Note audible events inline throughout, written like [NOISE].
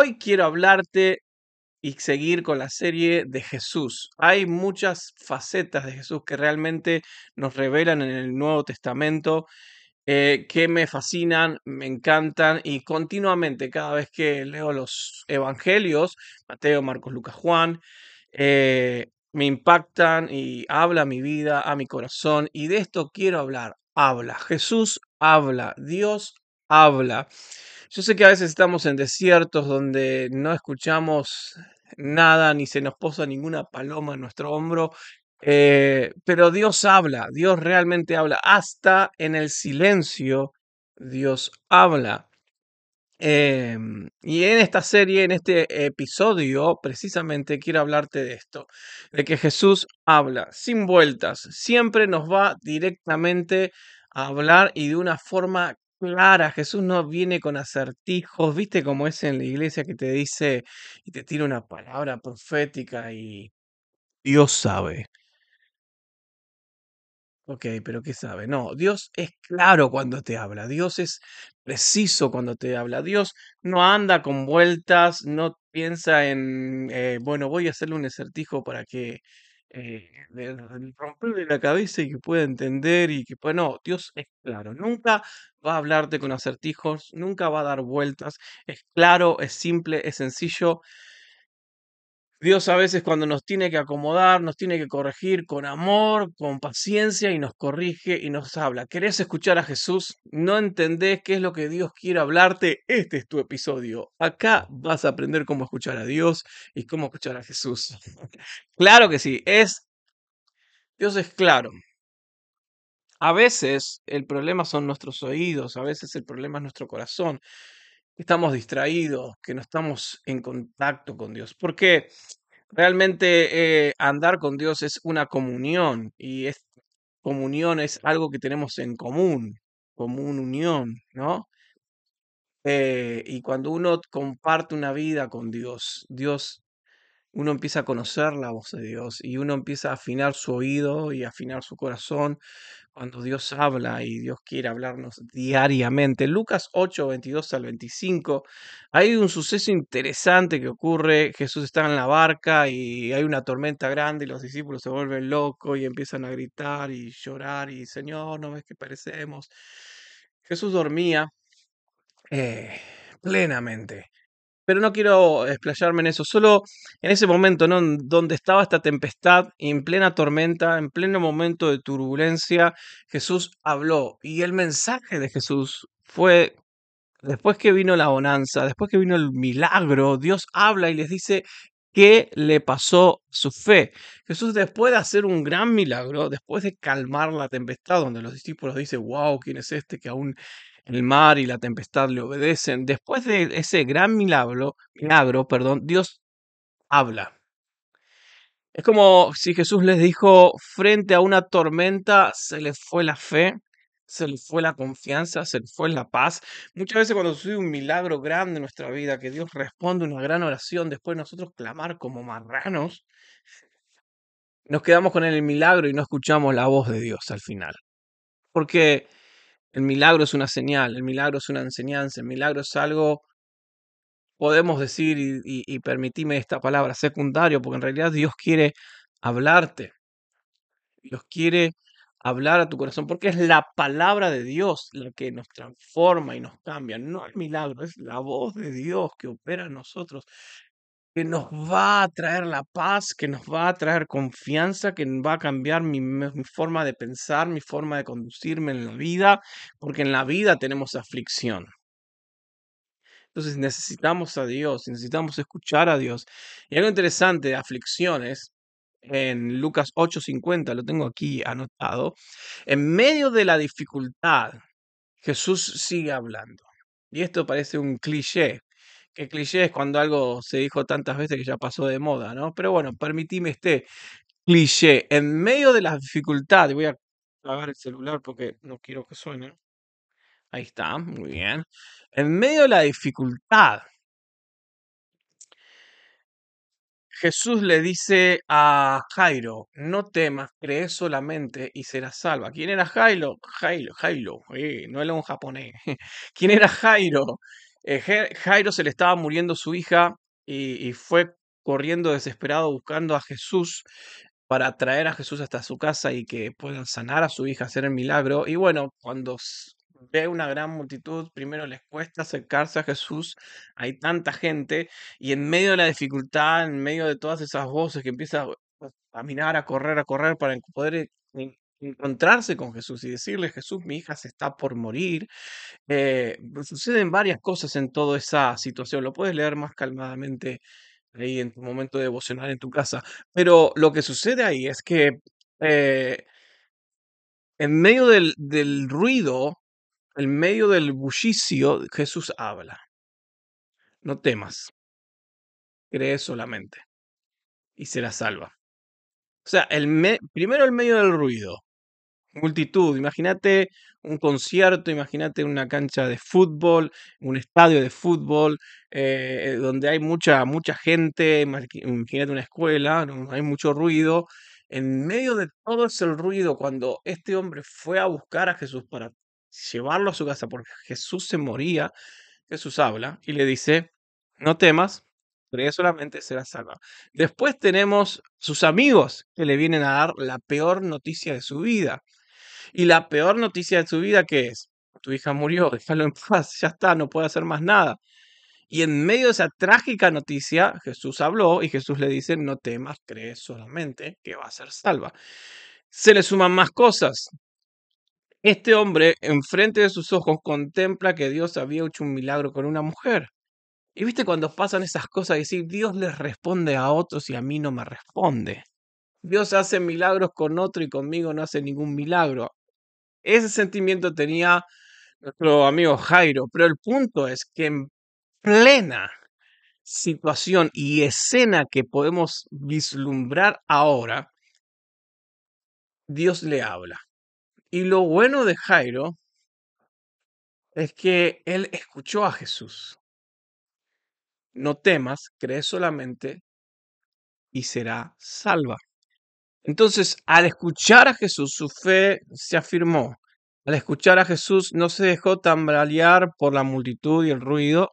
Hoy quiero hablarte y seguir con la serie de Jesús. Hay muchas facetas de Jesús que realmente nos revelan en el Nuevo Testamento, eh, que me fascinan, me encantan y continuamente cada vez que leo los Evangelios, Mateo, Marcos, Lucas, Juan, eh, me impactan y habla a mi vida, a mi corazón y de esto quiero hablar. Habla, Jesús habla, Dios habla. Yo sé que a veces estamos en desiertos donde no escuchamos nada ni se nos posa ninguna paloma en nuestro hombro, eh, pero Dios habla, Dios realmente habla, hasta en el silencio Dios habla. Em, y en esta serie, en este episodio, precisamente quiero hablarte de esto, de que Jesús habla sin vueltas, siempre nos va directamente a hablar y de una forma clara. Jesús no viene con acertijos, viste como es en la iglesia que te dice y te tira una palabra profética y Dios sabe. Ok, pero ¿qué sabe? No, Dios es claro cuando te habla, Dios es preciso cuando te habla, Dios no anda con vueltas, no piensa en, eh, bueno, voy a hacerle un acertijo para que eh, le- le romperle la cabeza y que pueda entender y que pueda, no, Dios es claro, nunca va a hablarte con acertijos, nunca va a dar vueltas, es claro, es simple, es sencillo Dios a veces cuando nos tiene que acomodar, nos tiene que corregir con amor, con paciencia y nos corrige y nos habla. ¿Querés escuchar a Jesús? ¿No entendés qué es lo que Dios quiere hablarte? Este es tu episodio. Acá vas a aprender cómo escuchar a Dios y cómo escuchar a Jesús. [LAUGHS] Claro que sí, es Dios es claro. A veces el problema son nuestros oídos, a veces el problema es nuestro corazón. Estamos distraídos, que no estamos en contacto con Dios. Porque realmente eh, andar con Dios es una comunión y es comunión es algo que tenemos en común, común unión, ¿no? Eh, y cuando uno comparte una vida con Dios, Dios, uno empieza a conocer la voz de Dios y uno empieza a afinar su oído y afinar su corazón cuando Dios habla y Dios quiere hablarnos diariamente. Lucas 8, 22 al 25, hay un suceso interesante que ocurre. Jesús está en la barca y hay una tormenta grande y los discípulos se vuelven locos y empiezan a gritar y llorar y Señor, ¿no ves que perecemos? Jesús dormía eh, plenamente. Pero no quiero explayarme en eso, solo en ese momento, ¿no? Donde estaba esta tempestad, en plena tormenta, en pleno momento de turbulencia, Jesús habló. Y el mensaje de Jesús fue, después que vino la bonanza, después que vino el milagro, Dios habla y les dice qué le pasó su fe. Jesús después de hacer un gran milagro, después de calmar la tempestad, donde los discípulos dicen, wow, ¿quién es este que aún el mar y la tempestad le obedecen. Después de ese gran milagro, milagro, perdón, Dios habla. Es como si Jesús les dijo, frente a una tormenta se les fue la fe, se les fue la confianza, se les fue la paz. Muchas veces cuando sucede un milagro grande en nuestra vida, que Dios responde una gran oración, después nosotros clamar como marranos, nos quedamos con el milagro y no escuchamos la voz de Dios al final. Porque el milagro es una señal, el milagro es una enseñanza, el milagro es algo, podemos decir, y, y, permitime esta palabra, secundario, porque en realidad Dios quiere hablarte, Dios quiere hablar a tu corazón, porque es la palabra de Dios la que nos transforma y nos cambia, no el milagro, es la voz de Dios que opera en nosotros, que nos va a traer la paz, que nos va a traer confianza, que va a cambiar mi, mi forma de pensar, mi forma de conducirme en la vida, porque en la vida tenemos aflicción. Entonces necesitamos a Dios, necesitamos escuchar a Dios. Y algo interesante de aflicciones, en Lucas 8:50, lo tengo aquí anotado, en medio de la dificultad, Jesús sigue hablando. Y esto parece un cliché, que cliché es cuando algo se dijo tantas veces que ya pasó de moda, ¿no? Pero bueno, permitime este cliché. En medio de la dificultad, y voy a apagar el celular porque no quiero que suene. Ahí está, muy bien. En medio de la dificultad, Jesús le dice a Jairo, no temas, cree solamente y serás salva. ¿Quién era Jairo? Jairo, Jairo, eh, no era un japonés. [LAUGHS] ¿Quién era Jairo? Eh, Jairo se le estaba muriendo su hija y, y fue corriendo desesperado buscando a Jesús para traer a Jesús hasta su casa y que puedan sanar a su hija, hacer el milagro. Y bueno, cuando ve una gran multitud, primero les cuesta acercarse a Jesús, hay tanta gente, y en medio de la dificultad, en medio de todas esas voces que empieza a caminar, a correr, a correr para poder eh, encontrarse con Jesús y decirle, Jesús, mi hija se está por morir. Eh, pues, suceden varias cosas en toda esa situación. Lo puedes leer más calmadamente ahí en tu momento devocional en tu casa. Pero lo que sucede ahí es que eh, en medio del, ruido, en medio del bullicio, Jesús habla. No temas, cree solamente y será salva. O sea, el me- primero el medio del ruido. Multitud, imagínate un concierto, imagínate una cancha de fútbol, un estadio de fútbol, eh, donde hay mucha, mucha gente, imagínate una escuela, hay mucho ruido. En medio de todo ese ruido, cuando este hombre fue a buscar a Jesús para llevarlo a su casa, porque Jesús se moría, Jesús habla y le dice, no temas, cree solamente, serás salva. Después tenemos sus amigos que le vienen a dar la peor noticia de su vida. Y la peor noticia de su vida, ¿qué es? Tu hija murió, [LAUGHS] déjalo en paz, ya está, no puede hacer más nada. Y en medio de esa trágica noticia, Jesús habló y Jesús le dice, no temas, cree solamente que va a ser salva. Se le suman más cosas. Este hombre, enfrente de sus ojos, contempla que Dios había hecho un milagro con una mujer. Y viste cuando pasan esas cosas, decir, Dios les responde a otros y a mí no me responde. Dios hace milagros con otro y conmigo no hace ningún milagro. Ese sentimiento tenía nuestro amigo Jairo, pero el punto es que en plena situación y escena que podemos vislumbrar ahora, Dios le habla. Y lo bueno de Jairo es que él escuchó a Jesús. No temas, cree solamente y será salva. Entonces, al escuchar a Jesús, su fe se afirmó. Al escuchar a Jesús, no se dejó tambalear por la multitud y el ruido.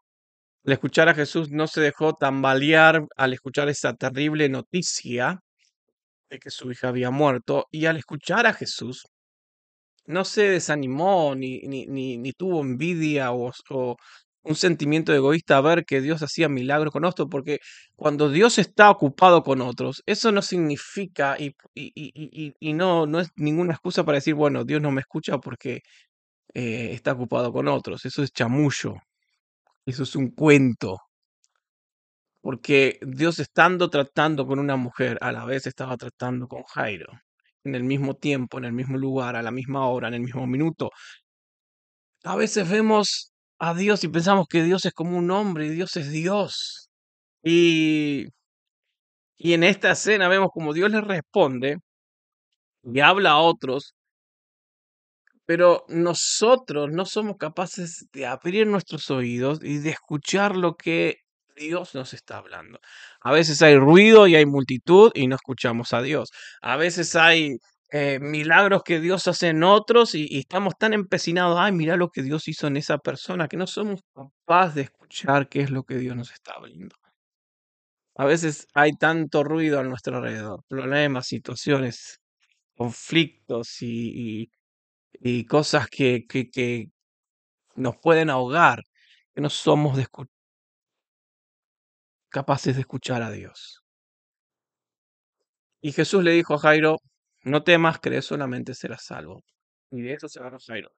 Al escuchar a Jesús, no se dejó tambalear al escuchar esa terrible noticia de que su hija había muerto. Y al escuchar a Jesús, no se desanimó ni, ni, ni, tuvo envidia o un sentimiento egoísta a ver que Dios hacía milagros con otros, porque cuando Dios está ocupado con otros, eso no significa y, y, y, y- no, no es ninguna excusa para decir, bueno, Dios no me escucha porque eh, está ocupado con otros. Eso es chamullo, eso es un cuento, porque Dios estando tratando con una mujer, a la vez estaba tratando con Jairo, en el mismo tiempo, en el mismo lugar, a la misma hora, en el mismo minuto. A veces vemos a Dios y pensamos que Dios es como un hombre y Dios es Dios. Y, y en esta escena vemos como Dios le responde y habla a otros, pero nosotros no somos capaces de abrir nuestros oídos y de escuchar lo que Dios nos está hablando. A veces hay ruido y hay multitud y no escuchamos a Dios. A veces hay eh, milagros que Dios hace en otros y, estamos tan empecinados, ay, mira lo que Dios hizo en esa persona, que no somos capaces de escuchar qué es lo que Dios nos está hablando. A veces hay tanto ruido a nuestro alrededor, problemas, situaciones, conflictos y, y- cosas que, que, nos pueden ahogar, que no somos de capaces de escuchar a Dios. Y Jesús le dijo a Jairo, no temas, cree solamente serás salvo. Y de eso se agarró Jairo.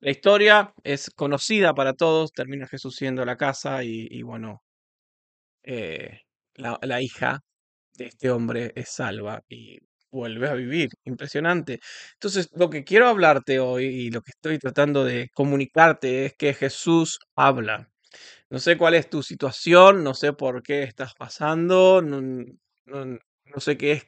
La historia es conocida para todos, termina Jesús yendo a la casa y, y bueno, eh, la, la hija de este hombre es salva y vuelve a vivir. Impresionante. Entonces, lo que quiero hablarte hoy y lo que estoy tratando de comunicarte es que Jesús habla. No sé cuál es tu situación, no sé por qué estás pasando, no, no- no sé qué es,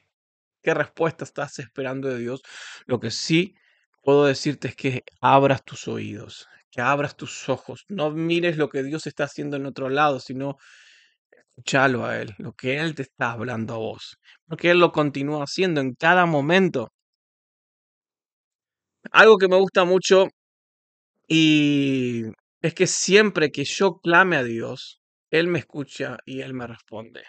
qué respuesta estás esperando de Dios. Lo que sí puedo decirte es que abras tus oídos, que abras tus ojos. No mires lo que Dios está haciendo en otro lado, sino escúchalo a Él, lo que Él te está hablando a vos. Porque Él lo continúa haciendo en cada momento. Algo que me gusta mucho y es que siempre que yo clame a Dios, Él me escucha y Él me responde.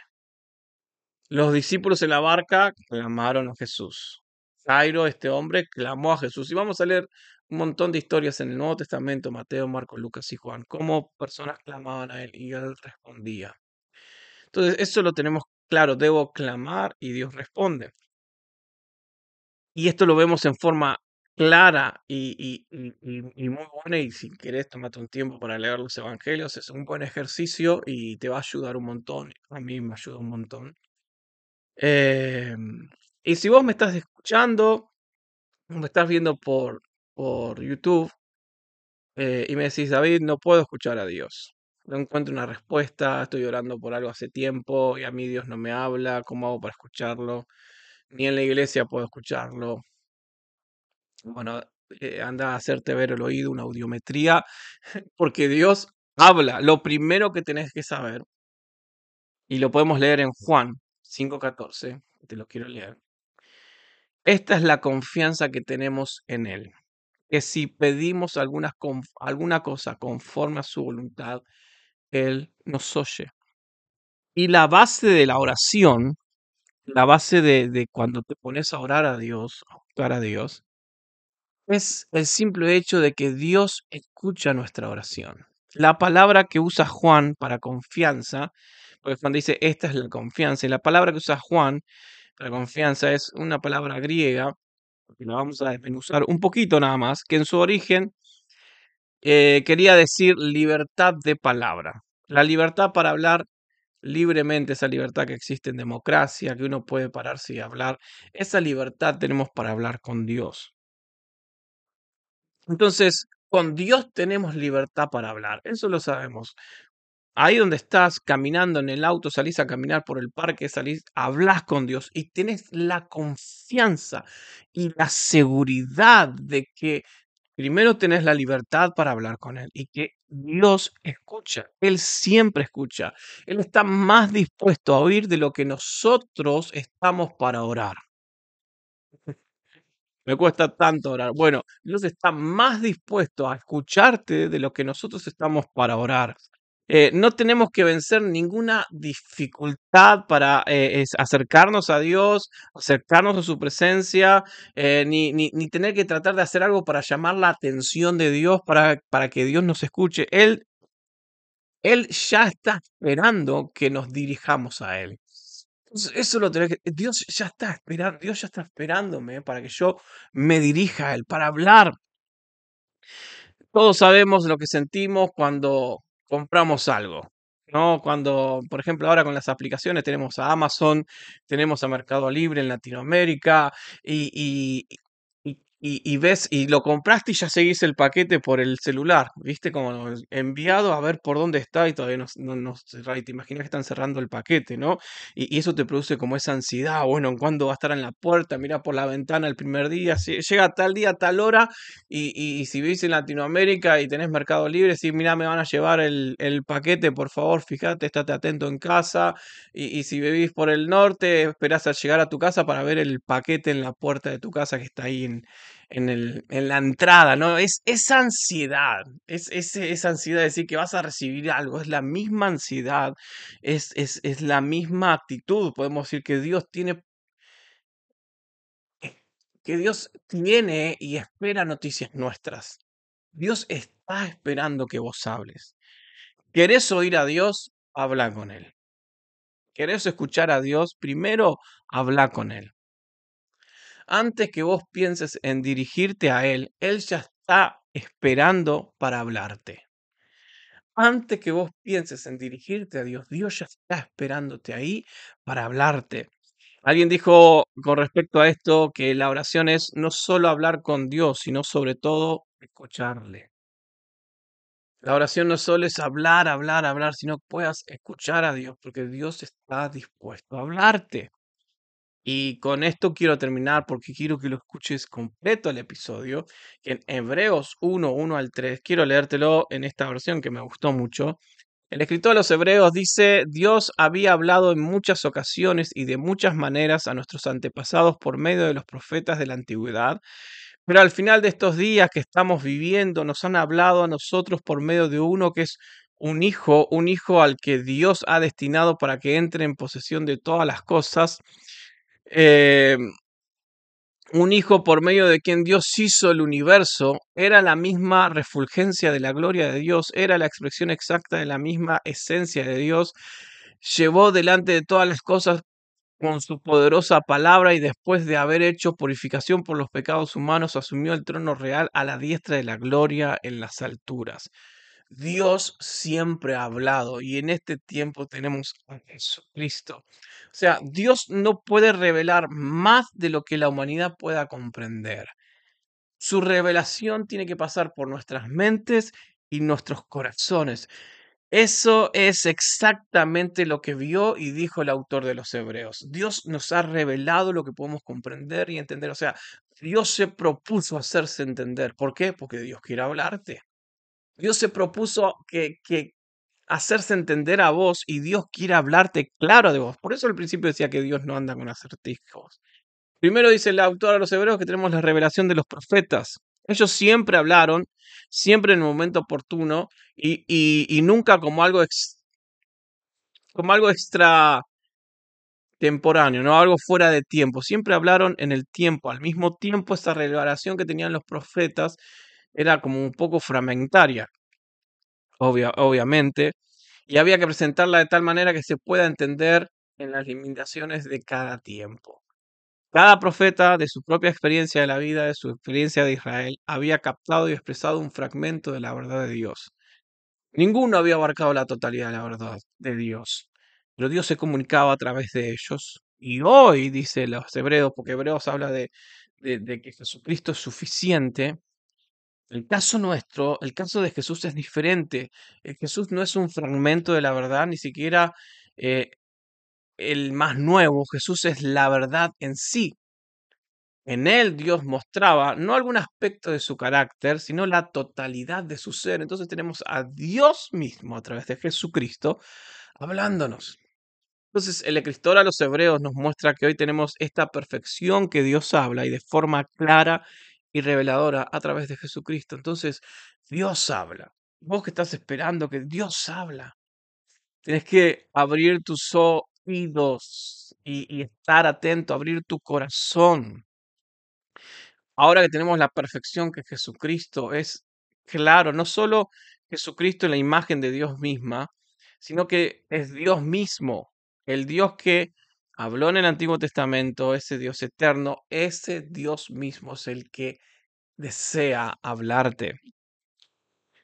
Los discípulos en la barca clamaron a Jesús. Jairo, este hombre, clamó a Jesús. Y vamos a leer un montón de historias en el Nuevo Testamento, Mateo, Marcos, Lucas y Juan, cómo personas clamaban a Él y Él respondía. Entonces, eso lo tenemos claro, debo clamar y Dios responde. Y esto lo vemos en forma clara y, muy buena. Y si querés, tomate un tiempo para leer los evangelios. Es un buen ejercicio y te va a ayudar un montón. A mí me ayuda un montón. Em, y si vos me estás escuchando, me estás viendo por, por YouTube eh, y me decís, David, no puedo escuchar a Dios. No encuentro una respuesta, estoy orando por algo hace tiempo y a mí Dios no me habla, ¿cómo hago para escucharlo? Ni en la iglesia puedo escucharlo. Bueno, eh, anda a hacerte ver el oído, una audiometría, [LAUGHS] porque Dios habla. Lo primero que tenés que saber, y lo podemos leer en Juan 5.14, te lo quiero leer. Esta es la confianza que tenemos en Él, que si pedimos alguna, alguna cosa conforme a su voluntad, Él nos oye. Y la base de la oración, la base de, de cuando te pones a orar a Dios, a a Dios, es el simple hecho de que Dios escucha nuestra oración. La palabra que usa Juan para confianza, porque Juan dice, esta es la confianza, y la palabra que usa Juan para confianza es una palabra griega, que la vamos a desmenuzar un poquito nada más, que en su origen eh, quería decir libertad de palabra. La libertad para hablar libremente, esa libertad que existe en democracia, que uno puede pararse y hablar, esa libertad tenemos para hablar con Dios. Entonces, con Dios tenemos libertad para hablar, eso lo sabemos. Ahí donde estás caminando en el auto, salís a caminar por el parque, salís, hablas con Dios y tienes la confianza y la seguridad de que primero tenés la libertad para hablar con Él y que Dios escucha. Él siempre escucha. Él está más dispuesto a oír de lo que nosotros estamos para orar. [LAUGHS] Me cuesta tanto orar. Bueno, Dios está más dispuesto a escucharte de lo que nosotros estamos para orar. Eh, no tenemos que vencer ninguna dificultad para eh, acercarnos a Dios, acercarnos a su presencia, eh, ni, ni, ni, tener que tratar de hacer algo para llamar la atención de Dios, para, para que Dios nos escuche. Él, él ya está esperando que nos dirijamos a Él. Eso lo tenés que. Dios ya está esperando, Dios ya está esperándome para que yo me dirija a Él, para hablar. Todos sabemos lo que sentimos cuando compramos algo. ¿no? Cuando, por ejemplo, ahora con las aplicaciones tenemos a Amazon, tenemos a Mercado Libre en Latinoamérica y, y, ves, y lo compraste y ya seguís el paquete por el celular, ¿viste? Como enviado a ver por dónde está y todavía no, no, no y te imaginas que están cerrando el paquete, ¿no? Y, eso te produce como esa ansiedad, bueno, ¿en cuándo va a estar en la puerta? Mira por la ventana el primer día, si, llega tal día, tal hora, y, si vivís en Latinoamérica y tenés Mercado Libre, sí, mira, me van a llevar el, el paquete, por favor, fíjate, estate atento en casa, y, si vivís por el norte, esperás a llegar a tu casa para ver el paquete en la puerta de tu casa que está ahí en en, el, en la entrada, ¿no? Es esa ansiedad, es, esa ansiedad de decir que vas a recibir algo, es la misma ansiedad, es, es, es la misma actitud, podemos decir que Dios tiene que Dios tiene y espera noticias nuestras. Dios está esperando que vos hables. ¿Querés oír a Dios? Habla con Él. ¿Querés escuchar a Dios? Primero, habla con Él antes que vos pienses en dirigirte a Él, Él ya está esperando para hablarte. Antes que vos pienses en dirigirte a Dios, Dios ya está esperándote ahí para hablarte. Alguien dijo con respecto a esto que la oración es no solo hablar con Dios, sino sobre todo escucharle. La oración no solo es hablar, hablar, hablar, sino que puedas escuchar a Dios, porque Dios está dispuesto a hablarte. Y con esto quiero terminar porque quiero que lo escuches completo el episodio, en Hebreos 1, 1 al 3. Quiero leértelo en esta versión que me gustó mucho. El escritor de los Hebreos dice, Dios había hablado en muchas ocasiones y de muchas maneras a nuestros antepasados por medio de los profetas de la antigüedad, Pero al final de estos días que estamos viviendo, nos han hablado a nosotros por medio de uno que es un hijo, un hijo al que Dios ha destinado para que entre en posesión de todas las cosas. Eh, un hijo por medio de quien Dios hizo el universo, era la misma refulgencia de la gloria de Dios, era la expresión exacta de la misma esencia de Dios, llevó delante de todas las cosas con su poderosa palabra y después de haber hecho purificación por los pecados humanos, asumió el trono real a la diestra de la gloria en las alturas. Dios siempre ha hablado y en este tiempo tenemos a Jesucristo. O sea, Dios no puede revelar más de lo que la humanidad pueda comprender. Su revelación tiene que pasar por nuestras mentes y nuestros corazones. Eso es exactamente lo que vio y dijo el autor de los Hebreos. Dios nos ha revelado lo que podemos comprender y entender. O sea, Dios se propuso hacerse entender. ¿Por qué? Porque Dios quiere hablarte. Dios se propuso que, hacerse entender a vos y Dios quiere hablarte claro de vos. Por eso al principio decía que Dios no anda con acertijos. Primero dice el autor a los hebreos que tenemos la revelación de los profetas. Ellos siempre hablaron, siempre en el momento oportuno y, y, nunca como algo, ex, como algo extra temporáneo, no algo fuera de tiempo. Siempre hablaron en el tiempo. Al mismo tiempo, esa revelación que tenían los profetas era como un poco fragmentaria, obviamente, y había que presentarla de tal manera que se pueda entender en las limitaciones de cada tiempo. Cada profeta, de su propia experiencia de la vida, de su experiencia de Israel, había captado y expresado un fragmento de la verdad de Dios. Ninguno había abarcado la totalidad de la verdad de Dios, pero Dios se comunicaba a través de ellos. Y hoy, dice los hebreos, porque hebreos habla de, de que Jesucristo es suficiente, el caso nuestro, el caso de Jesús es diferente. Eh, Jesús no es un fragmento de la verdad, ni siquiera eh, el más nuevo. Jesús es la verdad en sí. En él Dios mostraba no algún aspecto de su carácter, sino la totalidad de su ser. Entonces tenemos a Dios mismo a través de Jesucristo hablándonos. Entonces el escritor a los hebreos nos muestra que hoy tenemos esta perfección que Dios habla y de forma clara y reveladora a través de Jesucristo. Entonces, Dios habla. Vos que estás esperando que Dios habla, tienes que abrir tus oídos y, estar atento, abrir tu corazón. Ahora que tenemos la perfección que Jesucristo es claro, no solo Jesucristo en la imagen de Dios misma, sino que es Dios mismo, el Dios que habló en el Antiguo Testamento, ese Dios eterno, ese Dios mismo es el que desea hablarte.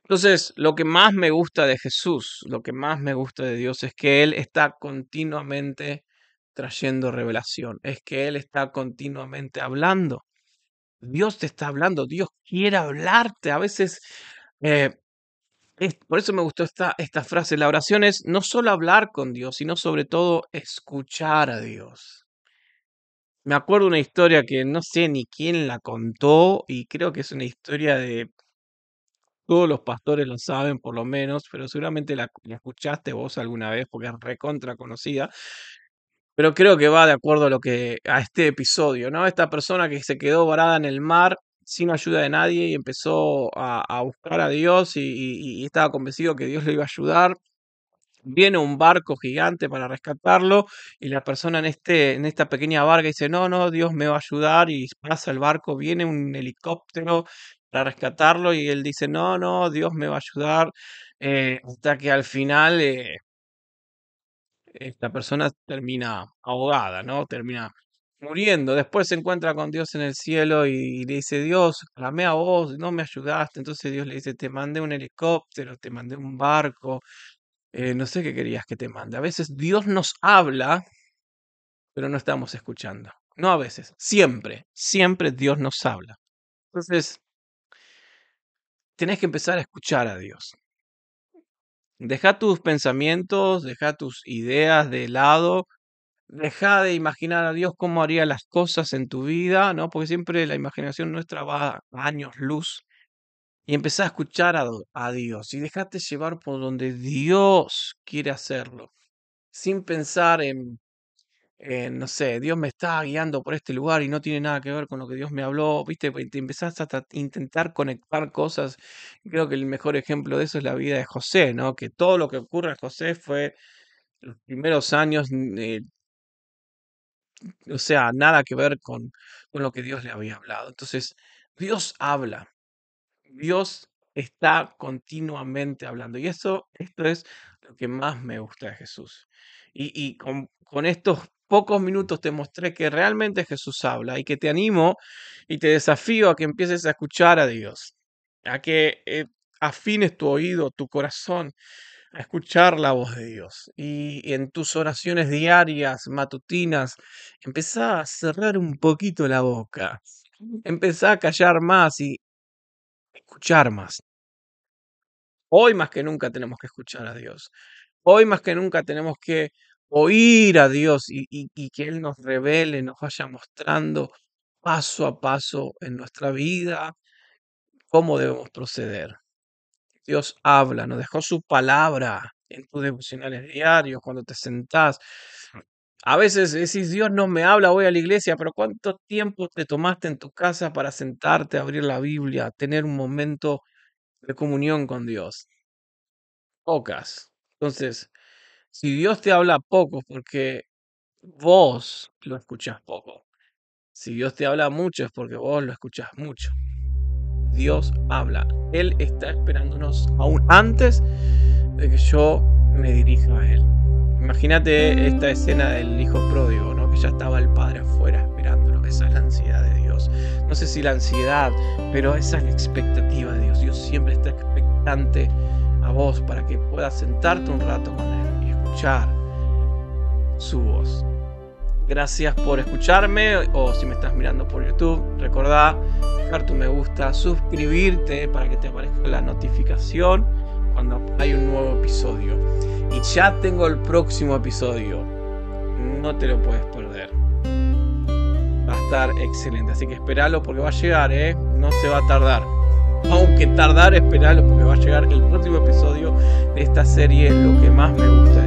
Entonces, lo que más me gusta de Jesús, lo que más me gusta de Dios es que Él está continuamente trayendo revelación, es que Él está continuamente hablando. Dios te está hablando, Dios quiere hablarte. A veces, eh, por eso me gustó esta, esta frase, la oración es no solo hablar con Dios, sino sobre todo escuchar a Dios. Me acuerdo una historia que no sé ni quién la contó y creo que es una historia de todos los pastores lo saben por lo menos, pero seguramente la, escuchaste vos alguna vez porque es recontra conocida. Pero creo que va de acuerdo a lo que a este episodio, ¿no? Esta persona que se quedó varada en el mar sin ayuda de nadie y empezó a, buscar a Dios y, estaba convencido que Dios le iba a ayudar. Viene un barco gigante para rescatarlo y la persona en, este, en esta pequeña barca dice, no, no, Dios me va a ayudar y pasa el barco, viene un helicóptero para rescatarlo y él dice, no, no, Dios me va a ayudar, eh, hasta que al final eh, esta persona termina ahogada, ¿no? Termina muriendo. Después se encuentra con Dios en el cielo y, le dice, Dios, clamé a vos, no me ayudaste. Entonces Dios le dice, te mandé un helicóptero, te mandé un barco, eh, no sé qué querías que te mande. A veces Dios nos habla, pero no estamos escuchando. No a veces, siempre, siempre Dios nos habla. Entonces, tenés que empezar a escuchar a Dios. Deja tus pensamientos, deja tus ideas de lado, deja de imaginar a Dios cómo haría las cosas en tu vida, ¿no? Porque siempre la imaginación nuestra va a años luz. Y empezá a escuchar a, a Dios y dejate llevar por donde Dios quiere hacerlo, sin pensar en no sé, Dios me está guiando por este lugar y no tiene nada que ver con lo que Dios me habló, ¿viste? Pues te empezás a intentar conectar cosas. Creo que el mejor ejemplo de eso es la vida de José, ¿no? Que todo lo que ocurre a José fue los primeros años, eh, o sea, nada que ver con, con lo que Dios le había hablado. Entonces, Dios habla. Dios está continuamente hablando. Y eso, esto es lo que más me gusta de Jesús. Y, y con, con, estos pocos minutos te mostré que realmente Jesús habla y que te animo y te desafío a que empieces a escuchar a Dios, a que eh, afines tu oído, tu corazón a escuchar la voz de Dios. Y, en tus oraciones diarias, matutinas, empezá a cerrar un poquito la boca. Empezá a callar más y escuchar más. Hoy más que nunca tenemos que escuchar a Dios. Hoy más que nunca tenemos que oír a Dios y, y, que Él nos revele, nos vaya mostrando paso a paso en nuestra vida cómo debemos proceder. Dios habla, nos dejó su palabra en tus devocionales diarios, cuando te sentás. A veces decís, Dios no me habla, voy a la iglesia, pero ¿cuánto tiempo te tomaste en tu casa para sentarte, abrir la Biblia, tener un momento de comunión con Dios? Pocas. Entonces, si Dios te habla poco, porque vos lo escuchás poco. Si Dios te habla mucho, es porque vos lo escuchás mucho. Dios habla. Él está esperándonos aún antes de que yo me dirija a Él. Imagínate esta escena del hijo pródigo, ¿no? que ya estaba el padre afuera esperándolo. Esa es la ansiedad de Dios. No sé si la ansiedad, pero esa es la expectativa de Dios. Dios siempre está expectante a vos para que puedas sentarte un rato con Él y escuchar su voz. Gracias por escucharme o si me estás mirando por YouTube, recordá dejar tu me gusta, suscribirte para que te aparezca la notificación cuando hay un nuevo episodio. Y ya tengo el próximo episodio. No te lo puedes perder. Va a estar excelente, así que espéralo porque va a llegar, ¿eh? No se va a tardar. Aunque tardar, espéralo porque va a llegar el próximo episodio de esta serie, lo que más me gusta